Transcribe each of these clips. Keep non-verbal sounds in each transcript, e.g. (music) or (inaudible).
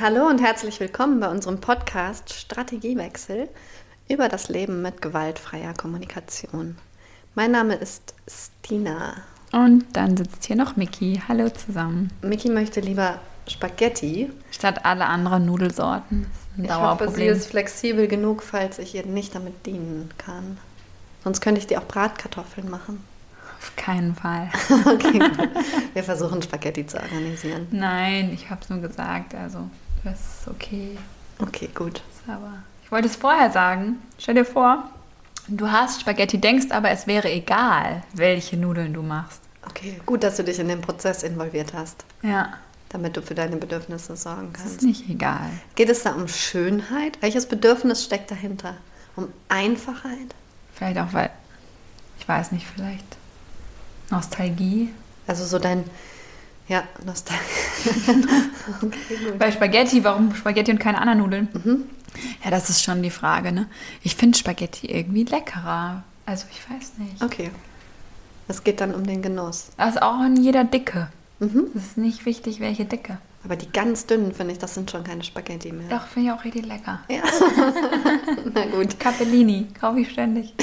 Hallo und herzlich willkommen bei unserem Podcast Strategiewechsel über das Leben mit gewaltfreier Kommunikation. Mein Name ist Stina. Und dann sitzt hier noch Miki. Hallo zusammen. Miki möchte lieber Spaghetti. Statt alle anderen Nudelsorten. Ich hoffe, sie ist flexibel genug, falls ich ihr nicht damit dienen kann. Sonst könnte ich dir auch Bratkartoffeln machen. Auf keinen Fall. (laughs) okay, wir versuchen Spaghetti zu organisieren. Nein, ich habe es nur gesagt, also das ist okay. Okay, gut. Aber ich wollte es vorher sagen. Stell dir vor, du hast Spaghetti, denkst aber, es wäre egal, welche Nudeln du machst. Okay, gut, dass du dich in den Prozess involviert hast. Ja. Damit du für deine Bedürfnisse sorgen kannst. Das ist nicht egal. Geht es da um Schönheit? Welches Bedürfnis steckt dahinter? Um Einfachheit? Vielleicht auch, weil, ich weiß nicht, vielleicht Nostalgie. Also so dein, ja, Nostalgie. (laughs) okay, Bei Spaghetti, warum Spaghetti und keine anderen Nudeln? Mhm. Ja, das ist schon die Frage, ne? Ich finde Spaghetti irgendwie leckerer. Also ich weiß nicht. Okay. Es geht dann um den Genuss. Das ist auch in jeder Dicke. Mhm. Es ist nicht wichtig, welche Dicke. Aber die ganz dünnen, finde ich, das sind schon keine Spaghetti mehr. Doch, finde ich auch richtig lecker. Ja. (laughs) Na gut. Capellini, kaufe ich ständig.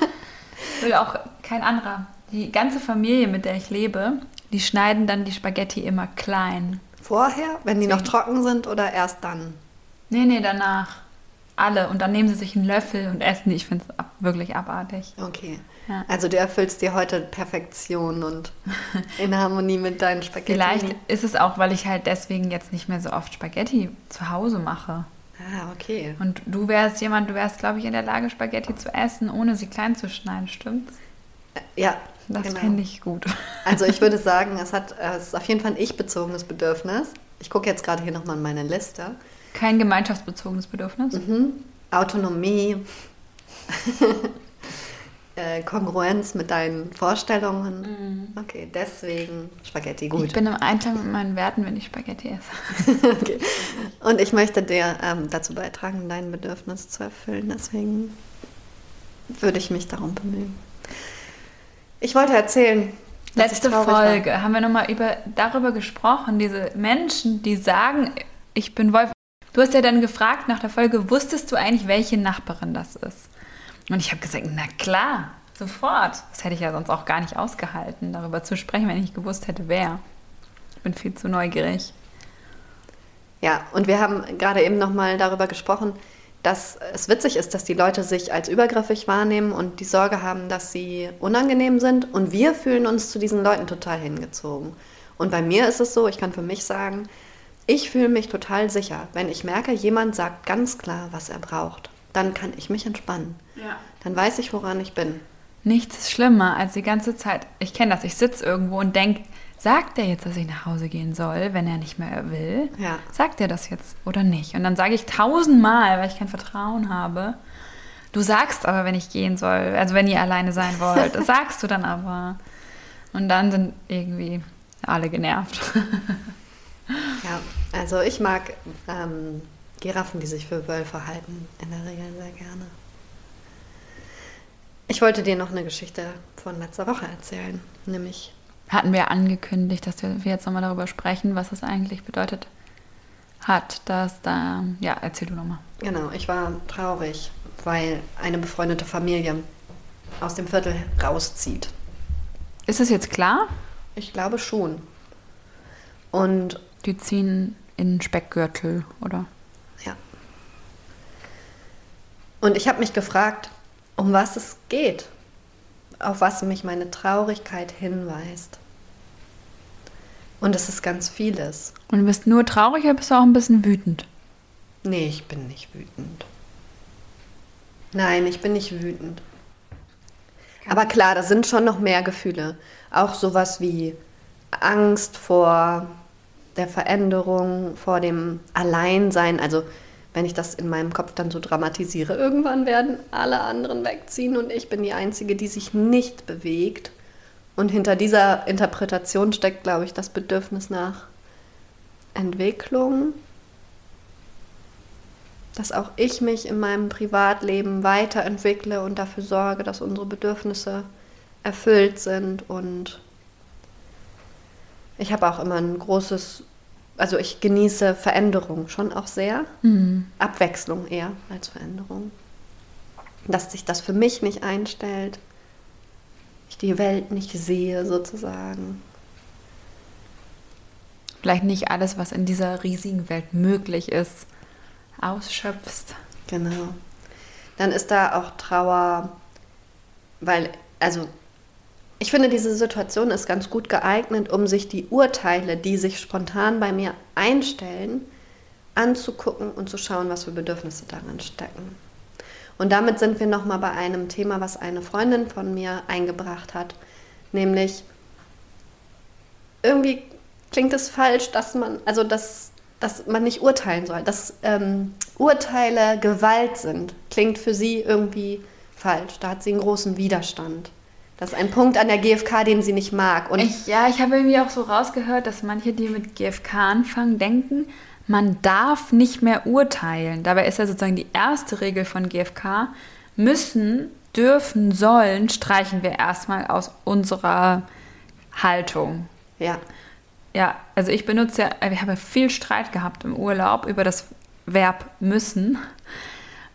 (laughs) Will auch kein anderer. Die ganze Familie, mit der ich lebe, die schneiden dann die Spaghetti immer klein. Vorher, wenn die noch trocken sind oder erst dann? Nee, nee, danach. Alle. Und dann nehmen sie sich einen Löffel und essen die. Ich finde es ab, wirklich abartig. Okay. Ja. Also du erfüllst dir heute Perfektion und (laughs) in Harmonie mit deinen Spaghetti. Vielleicht ist es auch, weil ich halt deswegen jetzt nicht mehr so oft Spaghetti zu Hause mache. Ah, okay. Und du wärst jemand, du wärst, glaube ich, in der Lage, Spaghetti zu essen, ohne sie klein zu schneiden, stimmt's? Ja. Das genau. finde ich gut. (laughs) Also ich würde sagen, es, hat, es ist auf jeden Fall ein ich-bezogenes Bedürfnis. Ich gucke jetzt gerade hier nochmal in meine Liste. Kein gemeinschaftsbezogenes Bedürfnis? Mhm. Autonomie. (laughs) äh, Kongruenz mit deinen Vorstellungen. Mhm. Okay, deswegen Spaghetti, gut. Ich bin im Einklang mit meinen Werten, wenn ich Spaghetti esse. (laughs) okay. Und ich möchte dir ähm, dazu beitragen, dein Bedürfnis zu erfüllen. Deswegen würde ich mich darum bemühen. Ich wollte erzählen. Letzte Folge war. haben wir nochmal über, darüber gesprochen, diese Menschen, die sagen, ich bin Wolf. Du hast ja dann gefragt nach der Folge, wusstest du eigentlich, welche Nachbarin das ist? Und ich habe gesagt, na klar, sofort. Das hätte ich ja sonst auch gar nicht ausgehalten, darüber zu sprechen, wenn ich nicht gewusst hätte, wer. Ich bin viel zu neugierig. Ja, und wir haben gerade eben nochmal darüber gesprochen, dass es witzig ist, dass die Leute sich als übergriffig wahrnehmen und die Sorge haben, dass sie unangenehm sind. Und wir fühlen uns zu diesen Leuten total hingezogen. Und bei mir ist es so, ich kann für mich sagen, ich fühle mich total sicher, wenn ich merke, jemand sagt ganz klar, was er braucht. Dann kann ich mich entspannen. Ja. Dann weiß ich, woran ich bin. Nichts ist schlimmer als die ganze Zeit. Ich kenne das, ich sitze irgendwo und denke, sagt er jetzt, dass ich nach Hause gehen soll, wenn er nicht mehr will? Ja. Sagt er das jetzt oder nicht? Und dann sage ich tausendmal, weil ich kein Vertrauen habe. Du sagst aber, wenn ich gehen soll, also wenn ihr alleine sein wollt, das (laughs) sagst du dann aber. Und dann sind irgendwie alle genervt. (laughs) ja, also ich mag ähm, Giraffen, die sich für Wölfe halten, in der Regel sehr gerne. Ich wollte dir noch eine Geschichte von letzter Woche erzählen, nämlich hatten wir angekündigt, dass wir jetzt nochmal darüber sprechen, was es eigentlich bedeutet hat, dass da, ja, erzähl du nochmal. Genau, ich war traurig, weil eine befreundete Familie aus dem Viertel rauszieht. Ist das jetzt klar? Ich glaube schon. Und die ziehen in Speckgürtel, oder? Ja. Und ich habe mich gefragt, um was es geht, auf was mich meine Traurigkeit hinweist. Und es ist ganz vieles. Und du bist nur traurig oder bist du auch ein bisschen wütend? Nee, ich bin nicht wütend. Nein, ich bin nicht wütend. Aber klar, da sind schon noch mehr Gefühle. Auch sowas wie Angst vor der Veränderung, vor dem Alleinsein. Also wenn ich das in meinem Kopf dann so dramatisiere, irgendwann werden alle anderen wegziehen und ich bin die Einzige, die sich nicht bewegt. Und hinter dieser Interpretation steckt, glaube ich, das Bedürfnis nach Entwicklung, dass auch ich mich in meinem Privatleben weiterentwickle und dafür sorge, dass unsere Bedürfnisse erfüllt sind. Und ich habe auch immer ein großes also ich genieße Veränderung schon auch sehr. Mhm. Abwechslung eher als Veränderung. Dass sich das für mich nicht einstellt. Ich die Welt nicht sehe sozusagen. Vielleicht nicht alles, was in dieser riesigen Welt möglich ist, ausschöpfst. Genau. Dann ist da auch Trauer, weil, also ich finde, diese Situation ist ganz gut geeignet, um sich die Urteile, die sich spontan bei mir einstellen, anzugucken und zu schauen, was für Bedürfnisse darin stecken. Und damit sind wir nochmal bei einem Thema, was eine Freundin von mir eingebracht hat, nämlich irgendwie klingt es falsch, dass man, also dass, dass man nicht urteilen soll, dass ähm, Urteile Gewalt sind, klingt für sie irgendwie falsch. Da hat sie einen großen Widerstand. Das ist ein Punkt an der GfK, den sie nicht mag. Und ich, ja, ich habe irgendwie auch so rausgehört, dass manche, die mit GfK anfangen, denken, man darf nicht mehr urteilen. Dabei ist ja sozusagen die erste Regel von GfK, müssen, dürfen, sollen, streichen wir erstmal aus unserer Haltung. Ja. Ja, also ich benutze ja, ich habe viel Streit gehabt im Urlaub über das Verb müssen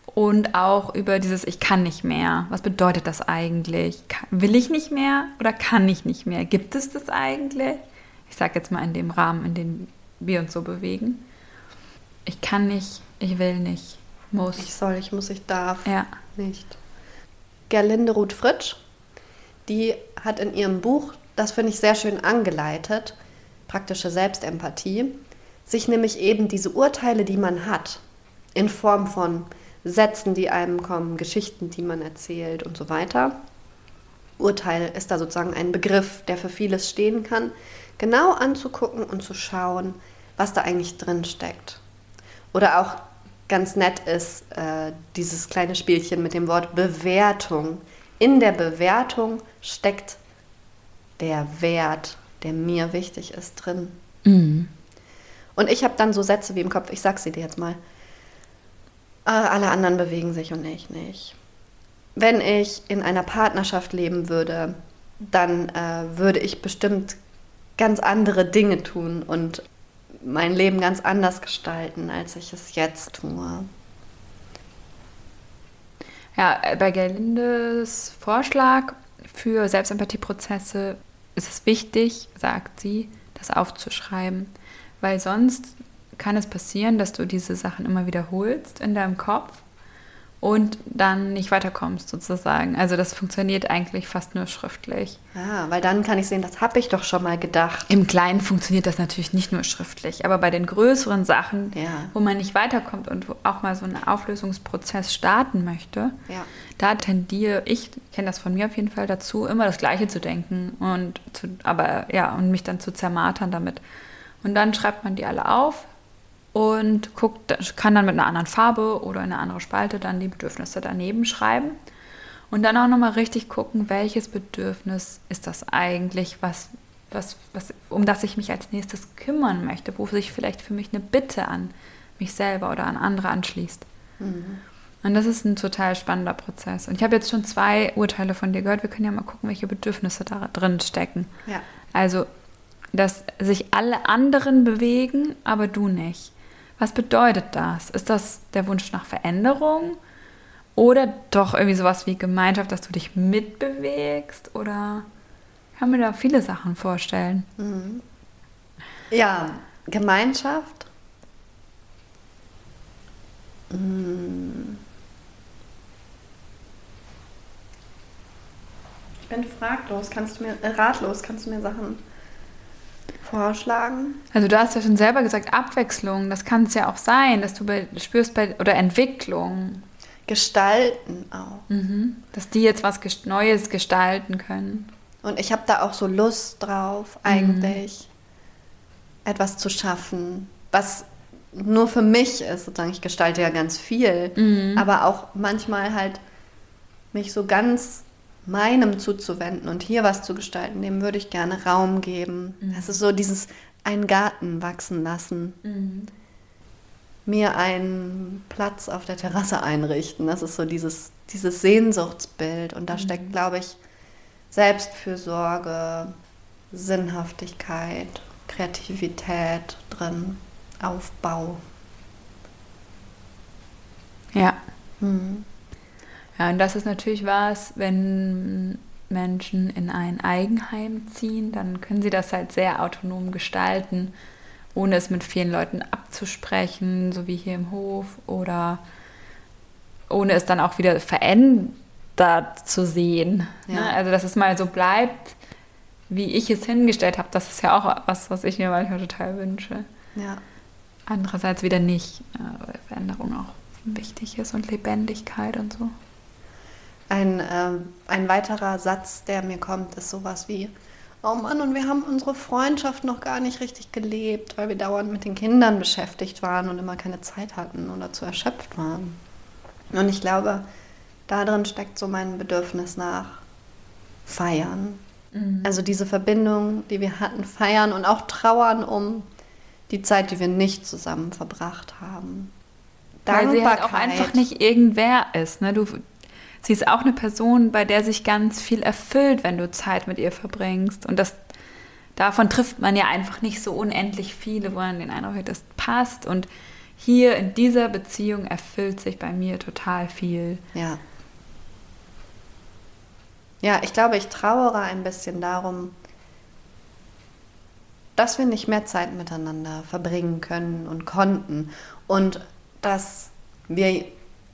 und auch über dieses Ich kann nicht mehr. Was bedeutet das eigentlich? Will ich nicht mehr oder kann ich nicht mehr? Gibt es das eigentlich? Ich sage jetzt mal in dem Rahmen, in dem wir uns so bewegen. Ich kann nicht, ich will nicht, muss. Ich soll, ich muss, ich darf. Ja. Nicht. Gerlinde Ruth Fritsch, die hat in ihrem Buch, das finde ich sehr schön angeleitet, praktische Selbstempathie, sich nämlich eben diese Urteile, die man hat, in Form von Sätzen, die einem kommen, Geschichten, die man erzählt und so weiter. Urteil ist da sozusagen ein Begriff, der für vieles stehen kann, genau anzugucken und zu schauen, was da eigentlich drin steckt. Oder auch ganz nett ist äh, dieses kleine Spielchen mit dem Wort Bewertung. In der Bewertung steckt der Wert, der mir wichtig ist, drin. Mhm. Und ich habe dann so Sätze wie im Kopf, ich sag sie dir jetzt mal. Äh, alle anderen bewegen sich und ich nicht. Wenn ich in einer Partnerschaft leben würde, dann äh, würde ich bestimmt ganz andere Dinge tun und mein Leben ganz anders gestalten, als ich es jetzt tue. Ja, bei Gerlindes Vorschlag für Selbstempathieprozesse ist es wichtig, sagt sie, das aufzuschreiben, weil sonst kann es passieren, dass du diese Sachen immer wiederholst in deinem Kopf und dann nicht weiterkommst sozusagen. Also das funktioniert eigentlich fast nur schriftlich. Ah, weil dann kann ich sehen, das habe ich doch schon mal gedacht. Im Kleinen funktioniert das natürlich nicht nur schriftlich, aber bei den größeren Sachen, ja. wo man nicht weiterkommt und auch mal so einen Auflösungsprozess starten möchte, ja. da tendiere ich, kenne das von mir auf jeden Fall dazu, immer das Gleiche zu denken und zu, aber ja und mich dann zu zermartern damit. Und dann schreibt man die alle auf, und guckt, kann dann mit einer anderen Farbe oder in eine andere Spalte dann die Bedürfnisse daneben schreiben. Und dann auch nochmal richtig gucken, welches Bedürfnis ist das eigentlich, was, was, was, um das ich mich als nächstes kümmern möchte, wo sich vielleicht für mich eine Bitte an mich selber oder an andere anschließt. Mhm. Und das ist ein total spannender Prozess. Und ich habe jetzt schon zwei Urteile von dir gehört. Wir können ja mal gucken, welche Bedürfnisse da drin stecken. Ja. Also, dass sich alle anderen bewegen, aber du nicht. Was bedeutet das? Ist das der Wunsch nach Veränderung oder doch irgendwie sowas wie Gemeinschaft, dass du dich mitbewegst? Oder kann mir da viele Sachen vorstellen. Mhm. Ja, Gemeinschaft. Mhm. Ich bin fraglos, kannst du mir, äh, ratlos, kannst du mir Sachen vorschlagen? Also du hast ja schon selber gesagt, Abwechslung, das kann es ja auch sein, dass du bei, spürst bei, oder Entwicklung. Gestalten auch. Mhm. Dass die jetzt was Neues gestalten können. Und ich habe da auch so Lust drauf, eigentlich mhm. etwas zu schaffen, was nur für mich ist, sozusagen. Ich gestalte ja ganz viel, mhm. aber auch manchmal halt mich so ganz meinem zuzuwenden und hier was zu gestalten, dem würde ich gerne Raum geben. Mhm. Das ist so dieses einen Garten wachsen lassen. Mhm. Mir einen Platz auf der Terrasse einrichten. Das ist so dieses, dieses Sehnsuchtsbild. Und da mhm. steckt, glaube ich, Selbstfürsorge, Sinnhaftigkeit Kreativität drin, Aufbau. Ja. Mhm. Ja, und das ist natürlich was, wenn Menschen in ein Eigenheim ziehen, dann können sie das halt sehr autonom gestalten, ohne es mit vielen Leuten abzusprechen, so wie hier im Hof, oder ohne es dann auch wieder verändert zu sehen. Ne? Ja. Ne? Also, dass es mal so bleibt, wie ich es hingestellt habe, das ist ja auch was, was ich mir manchmal total wünsche. Ja. Andererseits wieder nicht, weil Veränderung auch wichtig ist und Lebendigkeit und so. Ein, äh, ein weiterer Satz, der mir kommt, ist sowas wie, oh Mann, und wir haben unsere Freundschaft noch gar nicht richtig gelebt, weil wir dauernd mit den Kindern beschäftigt waren und immer keine Zeit hatten oder zu erschöpft waren. Und ich glaube, darin steckt so mein Bedürfnis nach Feiern. Mhm. Also diese Verbindung, die wir hatten, feiern und auch trauern um die Zeit, die wir nicht zusammen verbracht haben. Weil sie halt auch einfach nicht irgendwer ist. Ne? Du, sie ist auch eine Person, bei der sich ganz viel erfüllt, wenn du Zeit mit ihr verbringst. Und das, davon trifft man ja einfach nicht so unendlich viele, wo man den Eindruck hat, das passt. Und hier in dieser Beziehung erfüllt sich bei mir total viel. Ja. Ja, ich glaube, ich trauere ein bisschen darum, dass wir nicht mehr Zeit miteinander verbringen können und konnten. Und dass wir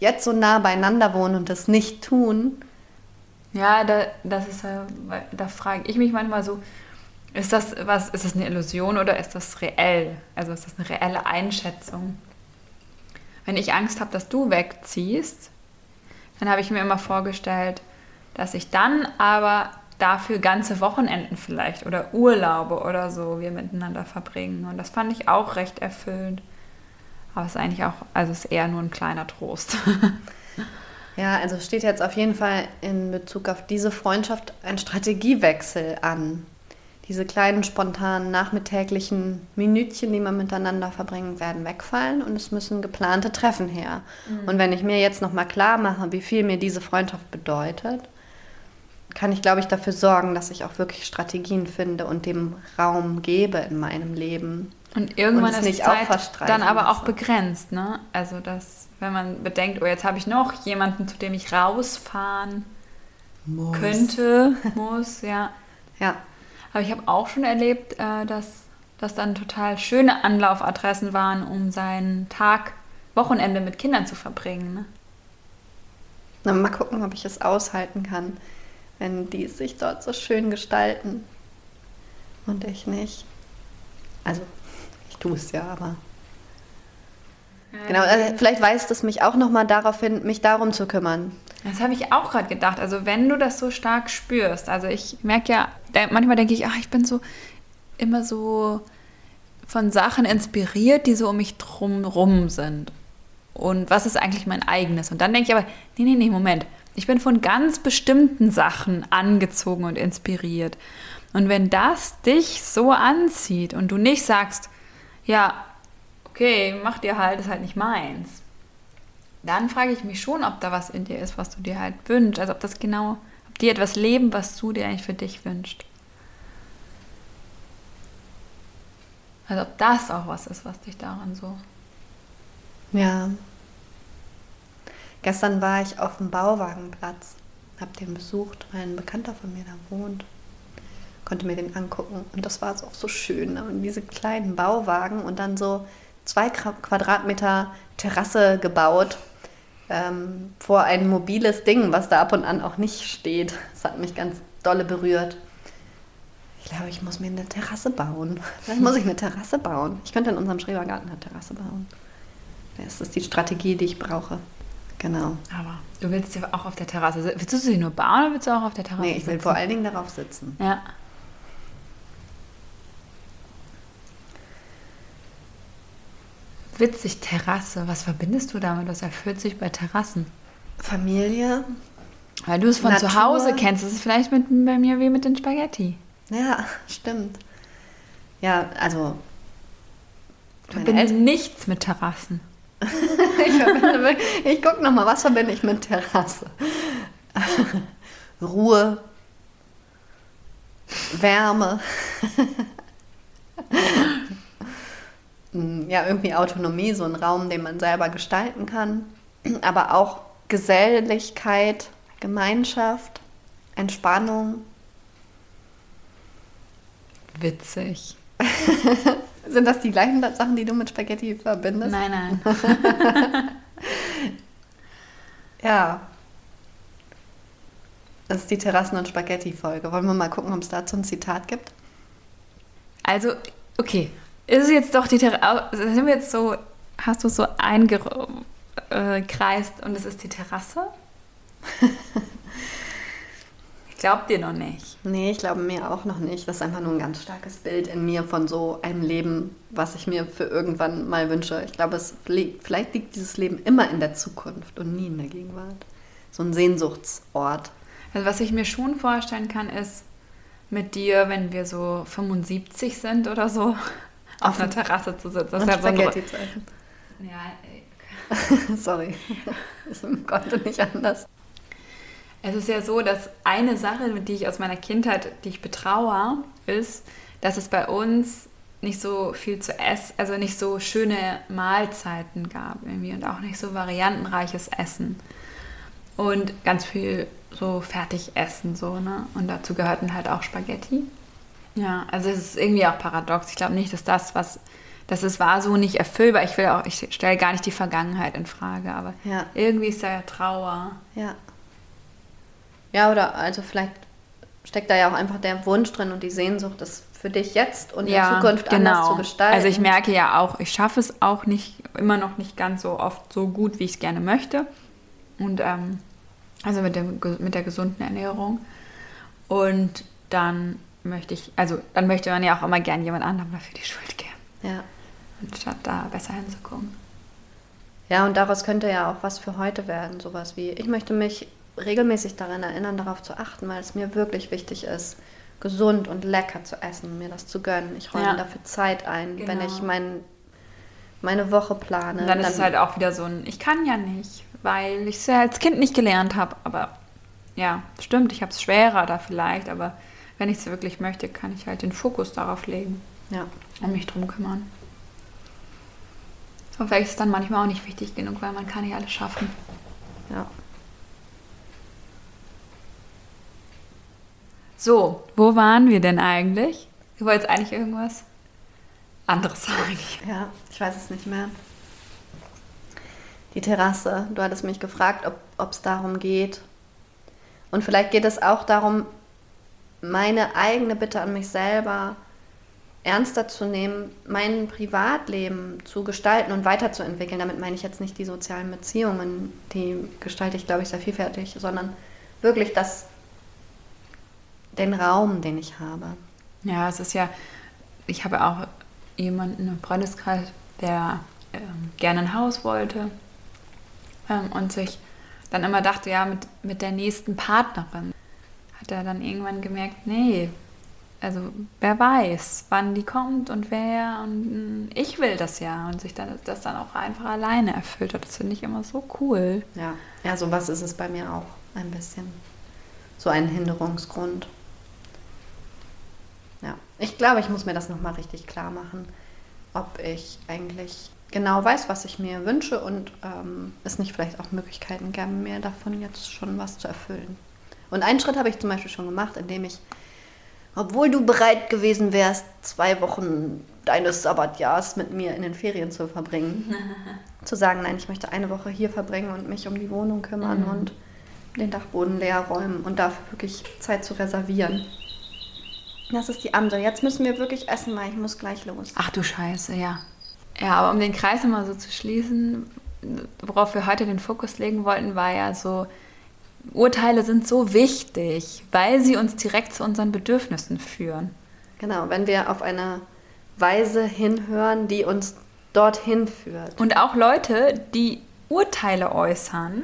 jetzt so nah beieinander wohnen und das nicht tun. Ja, da, das ist da frage ich mich manchmal so, ist das was, ist das eine Illusion oder ist das reell? Also ist das eine reelle Einschätzung? Wenn ich Angst habe, dass du wegziehst, dann habe ich mir immer vorgestellt, dass ich dann aber dafür ganze Wochenenden vielleicht oder Urlaube oder so wir miteinander verbringen. Und das fand ich auch recht erfüllend. Aber es ist eigentlich auch, also es ist eher nur ein kleiner Trost. (laughs) ja, also steht jetzt auf jeden Fall in Bezug auf diese Freundschaft ein Strategiewechsel an. Diese kleinen, spontanen, nachmittäglichen Minütchen, die man miteinander verbringen, werden wegfallen und es müssen geplante Treffen her. Mhm. Und wenn ich mir jetzt nochmal klar mache, wie viel mir diese Freundschaft bedeutet, kann ich, glaube ich, dafür sorgen, dass ich auch wirklich Strategien finde und dem Raum gebe in meinem Leben. Und irgendwann und ist die Zeit dann aber auch begrenzt, ne? Also dass, wenn man bedenkt, oh, jetzt habe ich noch jemanden, zu dem ich rausfahren muss. könnte, (laughs) muss, ja. Ja. Aber ich habe auch schon erlebt, äh, dass das dann total schöne Anlaufadressen waren, um seinen Tag, Wochenende mit Kindern zu verbringen. Ne? Na, mal gucken, ob ich es aushalten kann, wenn die sich dort so schön gestalten und ich nicht. Also tue es ja, aber. genau, also vielleicht weist es mich auch nochmal darauf hin, mich darum zu kümmern. Das habe ich auch gerade gedacht. Also wenn du das so stark spürst, also ich merke ja, manchmal denke ich, ach, ich bin so immer so von Sachen inspiriert, die so um mich drumrum sind. Und was ist eigentlich mein eigenes? Und dann denke ich aber, nee, nee, nee, Moment. Ich bin von ganz bestimmten Sachen angezogen und inspiriert. Und wenn das dich so anzieht und du nicht sagst, ja, okay, mach dir halt, ist halt nicht meins. Dann frage ich mich schon, ob da was in dir ist, was du dir halt wünschst. Also ob das genau, ob die etwas leben, was du dir eigentlich für dich wünschst. Also ob das auch was ist, was dich daran so. Ja. Gestern war ich auf dem Bauwagenplatz, hab den besucht, weil ein Bekannter von mir da wohnt konnte mir den angucken. Und das war auch so schön. Ne? Und diese kleinen Bauwagen und dann so zwei Quadratmeter Terrasse gebaut ähm, vor ein mobiles Ding, was da ab und an auch nicht steht. Das hat mich ganz dolle berührt. Ich glaube, ich muss mir eine Terrasse bauen. Vielleicht muss ich eine Terrasse bauen. Ich könnte in unserem Schrebergarten eine Terrasse bauen. Das ist die Strategie, die ich brauche. Genau. Aber du willst ja auch auf der Terrasse sitzen. Willst du sie nur bauen oder willst du auch auf der Terrasse sitzen? Nee, ich will sitzen? vor allen Dingen darauf sitzen. Ja. Witzig, Terrasse. Was verbindest du damit? Was erfüllt sich bei Terrassen? Familie. Weil du es von Natur. zu Hause kennst. Das ist vielleicht mit, bei mir wie mit den Spaghetti. Ja, (laughs) stimmt. Ja, also. Ich verbinde nichts mit Terrassen. (laughs) ich, ich gucke nochmal, was verbinde ich mit Terrasse? (laughs) Ruhe, Wärme. Ja, irgendwie Autonomie, so ein Raum, den man selber gestalten kann, aber auch Geselligkeit, Gemeinschaft, Entspannung. Witzig. (laughs) Sind das die gleichen Sachen, die du mit Spaghetti verbindest? Nein, nein. (laughs) ja. Das ist die Terrassen- und Spaghetti-Folge. Wollen wir mal gucken, ob es dazu ein Zitat gibt? Also, okay. Ist es jetzt doch die Terrasse? Sind wir jetzt so, hast du es so eingekreist und es ist die Terrasse? ich glaube dir noch nicht. Nee, ich glaube mir auch noch nicht. Das ist einfach nur ein ganz starkes Bild in mir von so einem Leben, was ich mir für irgendwann mal wünsche. Ich glaube, es liegt, vielleicht liegt dieses Leben immer in der Zukunft und nie in der Gegenwart. So ein Sehnsuchtsort. Also was ich mir schon vorstellen kann, ist mit dir, wenn wir so 75 sind oder so, auf einer Terrasse zu sitzen. Das und ist halt so ein Spaghetti zu essen. ja, (laughs) Sorry, ich konnte nicht anders. Es ist ja so, dass eine Sache, die ich aus meiner Kindheit, die ich betraue, ist, dass es bei uns nicht so viel zu essen, also nicht so schöne Mahlzeiten gab irgendwie und auch nicht so variantenreiches Essen. Und ganz viel so Fertigessen so, ne? Und dazu gehörten halt auch Spaghetti. Ja, also es ist irgendwie auch paradox. Ich glaube nicht, dass das, was, dass es war so nicht erfüllbar. Ich will auch, ich stelle gar nicht die Vergangenheit in Frage, aber Ja. irgendwie ist da ja Trauer. Ja. Ja, oder also vielleicht steckt da ja auch einfach der Wunsch drin und die Sehnsucht, das für dich jetzt und in Zukunft anders zu gestalten. Also ich merke ja auch, ich schaffe es auch nicht, immer noch nicht ganz so oft so gut, wie ich es gerne möchte. Und ähm, also mit, dem, mit der gesunden Ernährung. Und dann möchte ich, also dann möchte man ja auch immer gern jemand anderem dafür die Schuld geben, Ja. anstatt da besser hinzugucken. Ja, und daraus könnte ja auch was für heute werden. Sowas wie, ich möchte mich regelmäßig daran erinnern, darauf zu achten, weil es mir wirklich wichtig ist, gesund und lecker zu essen, mir das zu gönnen. Ich räume Ja. dafür Zeit ein, wenn Genau. ich mein, meine Woche plane. Und dann, ist es halt auch wieder so ein, ich kann ja nicht, weil ich es ja als Kind nicht gelernt habe. Aber ja, stimmt, ich habe es schwerer da vielleicht, aber wenn ich es wirklich möchte, kann ich halt den Fokus darauf legen Ja. und mich drum kümmern. Und vielleicht ist es dann manchmal auch nicht wichtig genug, weil man kann nicht alles schaffen. Ja. So, wo waren wir denn eigentlich? Du wolltest eigentlich irgendwas anderes sagen. Ja, ich weiß es nicht mehr. Die Terrasse. Du hattest mich gefragt, ob es darum geht. Und vielleicht geht es auch darum, meine eigene Bitte an mich selber ernster zu nehmen, mein Privatleben zu gestalten und weiterzuentwickeln. Damit meine ich jetzt nicht die sozialen Beziehungen, die gestalte ich, glaube ich, sehr vielfältig, sondern wirklich das, den Raum, den ich habe. Ja, es ist ja, ich habe auch jemanden im Freundeskreis, der ähm, gerne ein Haus wollte ähm, und sich dann immer dachte, ja, mit, mit der nächsten Partnerin hat er dann irgendwann gemerkt, nee, also wer weiß, wann die kommt und wer und mm, ich will das ja und sich dann, das dann auch einfach alleine erfüllt hat. Das finde ich immer so cool. Ja, ja, sowas ist es bei mir auch ein bisschen. So ein Hinderungsgrund. Ja, ich glaube, ich muss mir das nochmal richtig klar machen, ob ich eigentlich genau weiß, was ich mir wünsche und ähm, es nicht vielleicht auch Möglichkeiten gäbe, mir davon jetzt schon was zu erfüllen. Und einen Schritt habe ich zum Beispiel schon gemacht, indem ich, obwohl du bereit gewesen wärst, zwei Wochen deines Sabbatjahrs mit mir in den Ferien zu verbringen, (laughs) zu sagen, nein, ich möchte eine Woche hier verbringen und mich um die Wohnung kümmern Mhm. und den Dachboden leer räumen und dafür wirklich Zeit zu reservieren. Das ist die andere. Jetzt müssen wir wirklich essen, weil ich muss gleich los. Ach du Scheiße, ja. Ja, aber um den Kreis immer so zu schließen, worauf wir heute den Fokus legen wollten, war ja so, Urteile sind so wichtig, weil sie uns direkt zu unseren Bedürfnissen führen. Genau, wenn wir auf eine Weise hinhören, die uns dorthin führt. Und auch Leute, die Urteile äußern,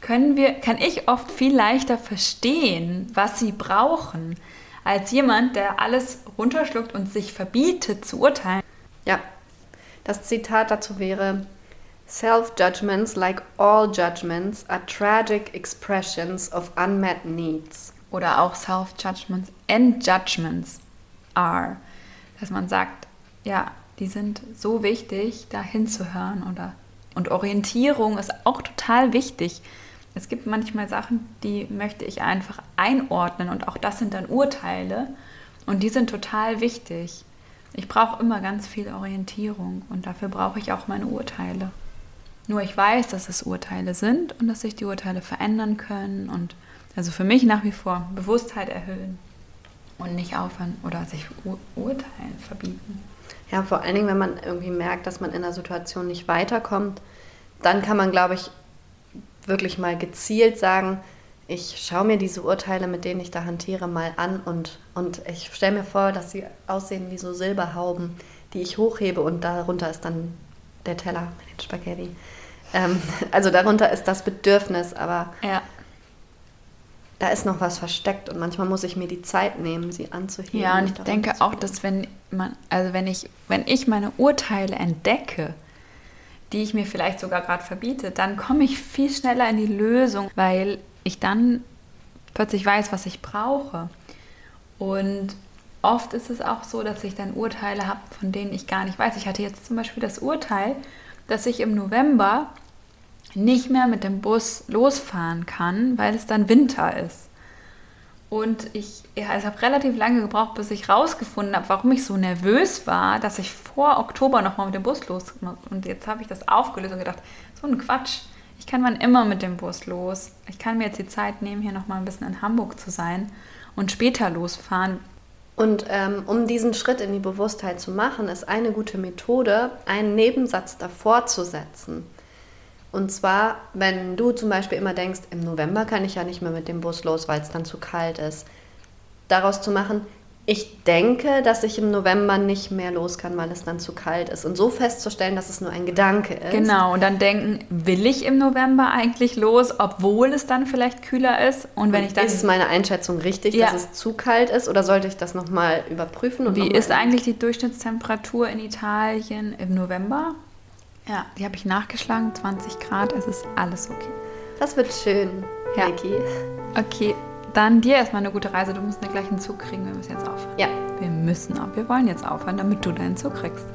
können wir, kann ich oft viel leichter verstehen, was sie brauchen, als jemand, der alles runterschluckt und sich verbietet zu urteilen. Ja, das Zitat dazu wäre: Self-judgments, like all judgments, are tragic expressions of unmet needs. Oder auch Self-Judgments and Judgments are. Dass man sagt, ja, die sind so wichtig, da hinzuhören oder und Orientierung ist auch total wichtig. Es gibt manchmal Sachen, die möchte ich einfach einordnen und auch das sind dann Urteile und die sind total wichtig. Ich brauche immer ganz viel Orientierung und dafür brauche ich auch meine Urteile. Nur ich weiß, dass es Urteile sind und dass sich die Urteile verändern können und also für mich nach wie vor Bewusstheit erhöhen und nicht aufhören oder sich Ur Urteilen verbieten. Ja, vor allen Dingen, wenn man irgendwie merkt, dass man in einer Situation nicht weiterkommt, dann kann man, glaube ich, wirklich mal gezielt sagen, ich schaue mir diese Urteile, mit denen ich da hantiere, mal an und, und ich stelle mir vor, dass sie aussehen wie so Silberhauben, die ich hochhebe und darunter ist dann der Teller mit den Spaghetti. Ähm, also darunter ist das Bedürfnis, aber ja. da ist noch was versteckt und manchmal muss ich mir die Zeit nehmen, sie anzuheben. Ja, und ich denke auch, dass wenn man, also wenn ich, wenn ich meine Urteile entdecke, die ich mir vielleicht sogar gerade verbiete, dann komme ich viel schneller in die Lösung, weil ich dann plötzlich weiß, was ich brauche. Und oft ist es auch so, dass ich dann Urteile habe, von denen ich gar nicht weiß. Ich hatte jetzt zum Beispiel das Urteil, dass ich im November nicht mehr mit dem Bus losfahren kann, weil es dann Winter ist. Und ich, ja, ich habe relativ lange gebraucht, bis ich rausgefunden habe, warum ich so nervös war, dass ich vor Oktober nochmal mit dem Bus los muss. Und jetzt habe ich das aufgelöst und gedacht, so ein Quatsch. Ich kann wann immer mit dem Bus los. Ich kann mir jetzt die Zeit nehmen, hier nochmal ein bisschen in Hamburg zu sein und später losfahren. Und ähm, um diesen Schritt in die Bewusstheit zu machen, ist eine gute Methode, einen Nebensatz davor zu setzen. Und zwar, wenn du zum Beispiel immer denkst, im November kann ich ja nicht mehr mit dem Bus los, weil es dann zu kalt ist, daraus zu machen, ich denke, dass ich im November nicht mehr los kann, weil es dann zu kalt ist. Und so festzustellen, dass es nur ein Gedanke ist. Genau, und dann denken, will ich im November eigentlich los, obwohl es dann vielleicht kühler ist? Und wenn und ich dann. Ist meine Einschätzung richtig, ja. dass es zu kalt ist? Oder sollte ich das nochmal überprüfen? Und Wie ist eigentlich die Durchschnittstemperatur in Italien im November? Ja, die habe ich nachgeschlagen, 20 Grad, es ist alles okay. Das wird schön, ja. Niki. Okay, dann dir erstmal eine gute Reise. Du musst gleich einen Zug kriegen. Wir müssen jetzt aufhören. Ja. Wir müssen auch. Wir wollen jetzt aufhören, damit du deinen Zug kriegst.